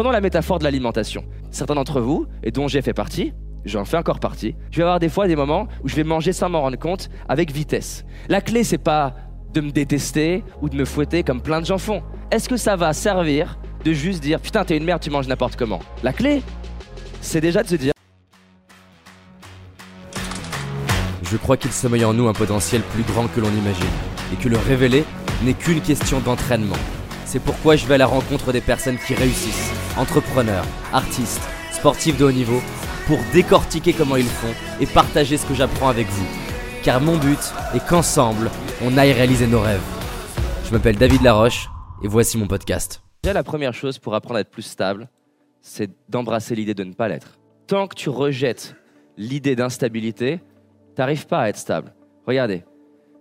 Prenons la métaphore de l'alimentation. Certains d'entre vous, et dont j'ai fait partie, j'en fais encore partie, je vais avoir des fois des moments où je vais manger sans m'en rendre compte avec vitesse. La clé, c'est pas de me détester ou de me fouetter comme plein de gens font. Est-ce que ça va servir de juste dire putain, t'es une merde, tu manges n'importe comment? La clé, c'est déjà de se dire Je crois qu'il sommeille en nous un potentiel plus grand que l'on imagine, et que le révéler n'est qu'une question d'entraînement. C'est pourquoi je vais à la rencontre des personnes qui réussissent, entrepreneurs, artistes, sportifs de haut niveau, pour décortiquer comment ils font et partager ce que j'apprends avec vous. Car mon but est qu'ensemble, on aille réaliser nos rêves. Je m'appelle David Laroche, et voici mon podcast. La première chose pour apprendre à être plus stable, c'est d'embrasser l'idée de ne pas l'être. Tant que tu rejettes l'idée d'instabilité, t'arrives pas à être stable. Regardez,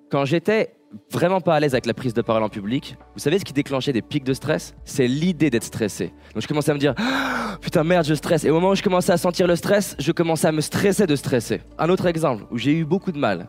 quand j'étais vraiment pas à l'aise avec la prise de parole en public, vous savez ce qui déclenchait des pics de stress? C'est l'idée d'être stressé. Donc je commençais à me dire Ah, putain merde, je stresse. Et au moment où je commençais à sentir le stress, je commençais à me stresser de stresser. Un autre exemple où j'ai eu beaucoup de mal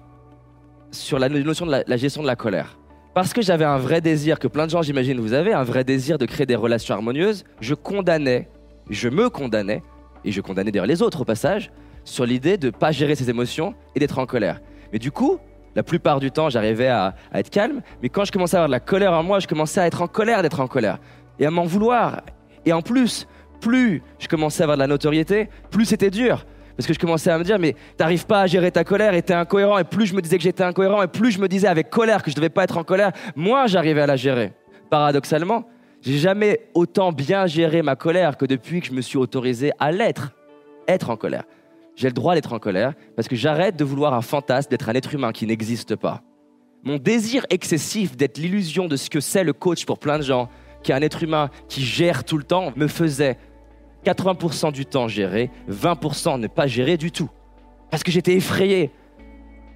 sur la notion de la, la gestion de la colère. Parce que j'avais un vrai désir que plein de gens, j'imagine, vous avez, un vrai désir de créer des relations harmonieuses, je condamnais, je me condamnais, et je condamnais d'ailleurs les autres au passage, sur l'idée de ne pas gérer ses émotions et d'être en colère. Mais du coup, la plupart du temps, j'arrivais à, être calme, mais quand je commençais à avoir de la colère en moi, je commençais à être en colère d'être en colère, et à m'en vouloir. Et en plus, plus je commençais à avoir de la notoriété, plus c'était dur. Parce que je commençais à me dire, mais t'arrives pas à gérer ta colère et t'es incohérent. Et plus je me disais que j'étais incohérent, et plus je me disais avec colère que je devais pas être en colère, moins j'arrivais à la gérer. Paradoxalement, j'ai jamais autant bien géré ma colère que depuis que je me suis autorisé à l'être, être en colère. J'ai le droit d'être en colère parce que j'arrête de vouloir un fantasme d'être un être humain qui n'existe pas. Mon désir excessif d'être l'illusion de ce que c'est le coach pour plein de gens, qui est un être humain qui gère tout le temps, me faisait 80% du temps gérer, 20% ne pas gérer du tout. Parce que j'étais effrayé.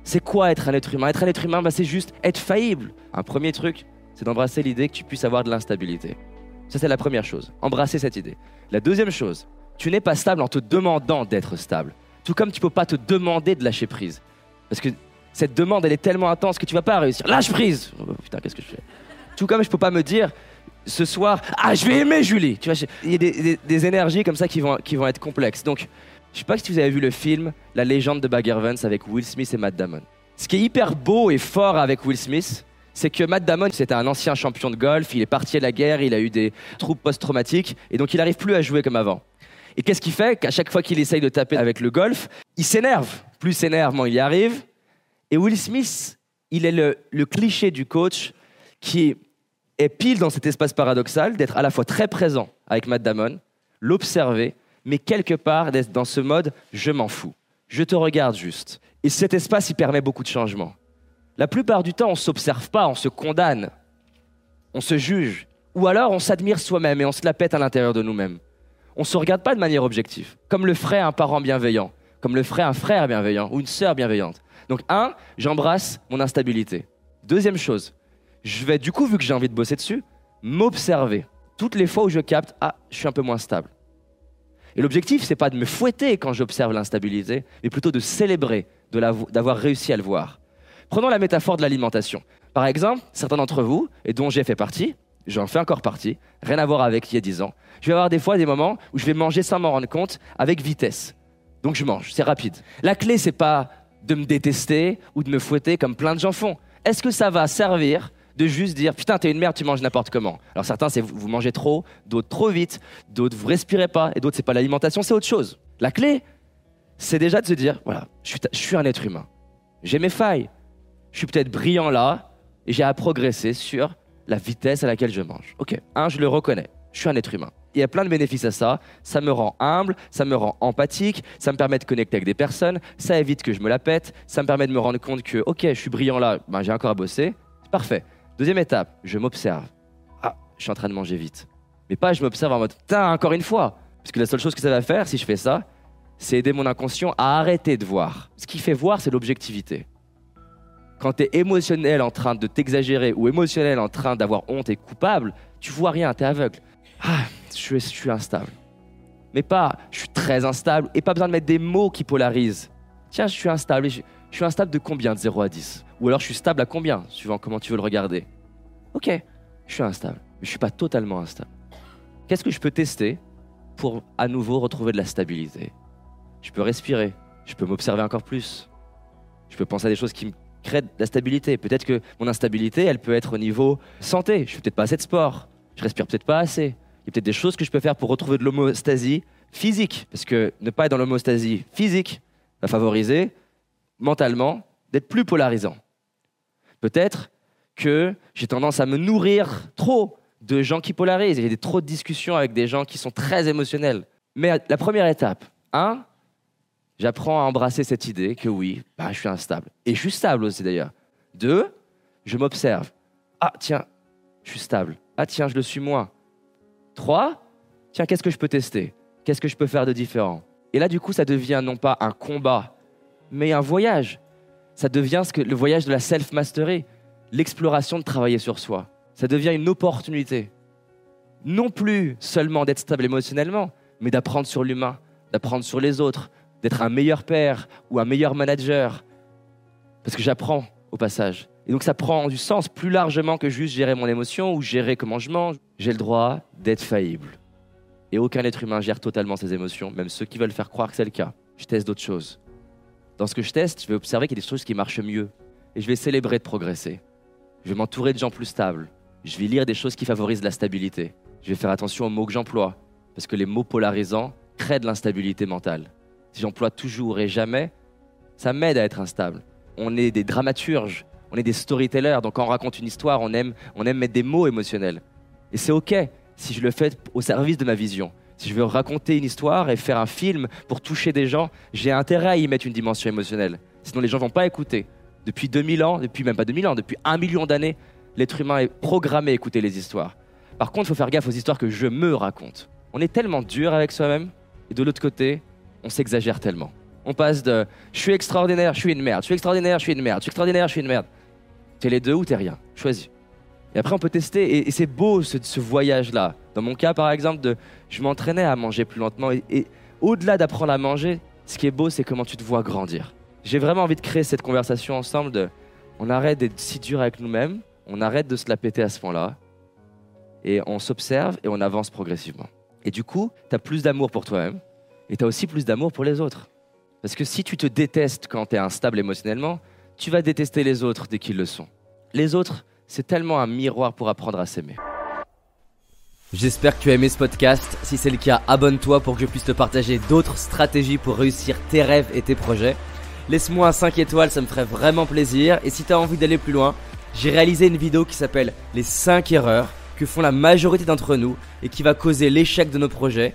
C'est quoi être un être humain? Être un être humain, bah, c'est juste être faillible. Un premier truc, c'est d'embrasser l'idée que tu puisses avoir de l'instabilité. Ça, c'est la première chose. Embrasser cette idée. La deuxième chose, tu n'es pas stable en te demandant d'être stable. Tout comme tu peux pas te demander de lâcher prise. Parce que cette demande, elle est tellement intense que tu vas pas réussir. Lâche prise Oh, Putain, qu'est-ce que je fais? Tout comme je peux pas me dire ce soir, ah, je vais aimer Julie. Tu vois, il y a des énergies comme ça qui vont, qui vont être complexes. Donc, je sais pas si vous avez vu le film La légende de Bagger Vance avec Will Smith et Matt Damon. Ce qui est hyper beau et fort avec Will Smith, c'est que Matt Damon, c'était un ancien champion de golf, il est parti à la guerre, il a eu des troubles post-traumatiques, et donc il n'arrive plus à jouer comme avant. Et qu'est-ce qu'il fait Qu'à chaque fois qu'il essaye de taper avec le golf, il s'énerve. Plus s'énerve, moins il y arrive. Et Will Smith, il est le, le cliché du coach qui est pile dans cet espace paradoxal d'être à la fois très présent avec Matt Damon, l'observer, mais quelque part d'être dans ce mode je m'en fous, je te regarde juste. Et cet espace, il permet beaucoup de changements. La plupart du temps, on s'observe pas, on se condamne, on se juge, ou alors on s'admire soi-même et on se la pète à l'intérieur de nous-mêmes. On se regarde pas de manière objective, comme le ferait un parent bienveillant, comme le ferait un frère bienveillant ou une sœur bienveillante. Donc un, j'embrasse mon instabilité. Deuxième chose, je vais du coup, vu que j'ai envie de bosser dessus, m'observer. Toutes les fois où je capte, ah, je suis un peu moins stable. Et l'objectif, c'est pas de me fouetter quand j'observe l'instabilité, mais plutôt de célébrer, d'avoir réussi à le voir. Prenons la métaphore de l'alimentation. Par exemple, certains d'entre vous, et dont j'ai fait partie, j'en fais encore partie, rien à voir avec il y a 10 ans, je vais avoir des fois des moments où je vais manger sans m'en rendre compte, avec vitesse. Donc je mange, c'est rapide. La clé, c'est pas de me détester ou de me fouetter comme plein de gens font. Est-ce que ça va servir de juste dire putain t'es une merde tu manges n'importe comment? Alors certains c'est vous mangez trop d'autres trop vite d'autres vous respirez pas et d'autres c'est pas l'alimentation c'est autre chose la clé c'est déjà de se dire voilà je suis un être humain j'ai mes failles je suis peut-être brillant là et j'ai à progresser sur la vitesse à laquelle je mange ok un je le reconnais je suis un être humain il y a plein de bénéfices à ça ça me rend humble ça me rend empathique ça me permet de connecter avec des personnes ça évite que je me la pète ça me permet de me rendre compte que ok je suis brillant là ben, j'ai encore à bosser parfait Deuxième étape, je m'observe. Ah, je suis en train de manger vite. Mais pas je m'observe en mode, putain, encore une fois. Parce que la seule chose que ça va faire, si je fais ça, c'est aider mon inconscient à arrêter de voir. Ce qui fait voir, c'est l'objectivité. Quand tu es émotionnel en train de t'exagérer ou émotionnel en train d'avoir honte et coupable, tu vois rien, tu es aveugle. Ah, je suis, instable. Mais pas, je suis très instable et pas besoin de mettre des mots qui polarisent. Tiens, je suis instable. je suis instable de combien de 0 à 10 Ou alors je suis stable à combien, suivant comment tu veux le regarder? Ok, je suis instable, mais je suis pas totalement instable. Qu'est-ce que je peux tester pour à nouveau retrouver de la stabilité? Je peux respirer, je peux m'observer encore plus, je peux penser à des choses qui me créent de la stabilité. Peut-être que mon instabilité, elle peut être au niveau santé. Je fais peut-être pas assez de sport, je respire peut-être pas assez. Il y a peut-être des choses que je peux faire pour retrouver de l'homostasie physique, parce que ne pas être dans l'homostasie physique va favoriser mentalement d'être plus polarisant. Peut-être que j'ai tendance à me nourrir trop de gens qui polarisent. Il y a trop de discussions avec des gens qui sont très émotionnels. Mais la première étape, un, j'apprends à embrasser cette idée que oui, bah, je suis instable. Et je suis stable aussi d'ailleurs. Deux, je m'observe. Ah tiens, je suis stable. Ah tiens, je le suis moins. Trois, tiens, qu'est-ce que je peux tester? Qu'est-ce que je peux faire de différent? Et là, du coup, ça devient non pas un combat, mais un voyage. Ça devient ce que, le voyage de la self-mastery, l'exploration de travailler sur soi ça devient une opportunité. Non plus seulement d'être stable émotionnellement, mais d'apprendre sur l'humain, d'apprendre sur les autres, d'être un meilleur père ou un meilleur manager. Parce que j'apprends au passage. Et donc ça prend du sens plus largement que juste gérer mon émotion ou gérer comment je mange. J'ai le droit d'être faillible. Et aucun être humain gère totalement ses émotions, même ceux qui veulent faire croire que c'est le cas. Je teste d'autres choses. Dans ce que je teste, je vais observer qu'il y a des choses qui marchent mieux. Et je vais célébrer de progresser. Je vais m'entourer de gens plus stables, je vais lire des choses qui favorisent la stabilité. Je vais faire attention aux mots que j'emploie, parce que les mots polarisants créent de l'instabilité mentale. Si j'emploie toujours et jamais, ça m'aide à être instable. On est des dramaturges, on est des storytellers, donc quand on raconte une histoire, on aime, on aime mettre des mots émotionnels. Et c'est OK si je le fais au service de ma vision. Si je veux raconter une histoire et faire un film pour toucher des gens, j'ai intérêt à y mettre une dimension émotionnelle. Sinon, les gens vont pas écouter. Depuis 2000 ans, depuis même pas 2000 ans, depuis un million d'années, l'être humain est programmé à écouter les histoires. Par contre, il faut faire gaffe aux histoires que je me raconte. On est tellement dur avec soi-même, et de l'autre côté, on s'exagère tellement. On passe de je suis extraordinaire, je suis une merde, je suis extraordinaire, je suis une merde, je suis extraordinaire, je suis une merde. T'es les deux ou t'es rien, choisis. Et après, on peut tester, et, c'est beau ce, voyage-là. Dans mon cas, par exemple, de, je m'entraînais à manger plus lentement, et, et au-delà d'apprendre à manger, ce qui est beau, c'est comment tu te vois grandir. J'ai vraiment envie de créer cette conversation ensemble de, on arrête d'être si dur avec nous-mêmes, on arrête de se la péter à ce point-là, et on s'observe et on avance progressivement. Et du coup, tu as plus d'amour pour toi-même, et tu as aussi plus d'amour pour les autres. Parce que si tu te détestes quand tu es instable émotionnellement, tu vas détester les autres dès qu'ils le sont. Les autres, c'est tellement un miroir pour apprendre à s'aimer. J'espère que tu as aimé ce podcast. Si c'est le cas, abonne-toi pour que je puisse te partager d'autres stratégies pour réussir tes rêves et tes projets. Laisse-moi un 5 étoiles, ça me ferait vraiment plaisir. Et si tu as envie d'aller plus loin, j'ai réalisé une vidéo qui s'appelle Les 5 erreurs que font la majorité d'entre nous et qui va causer l'échec de nos projets,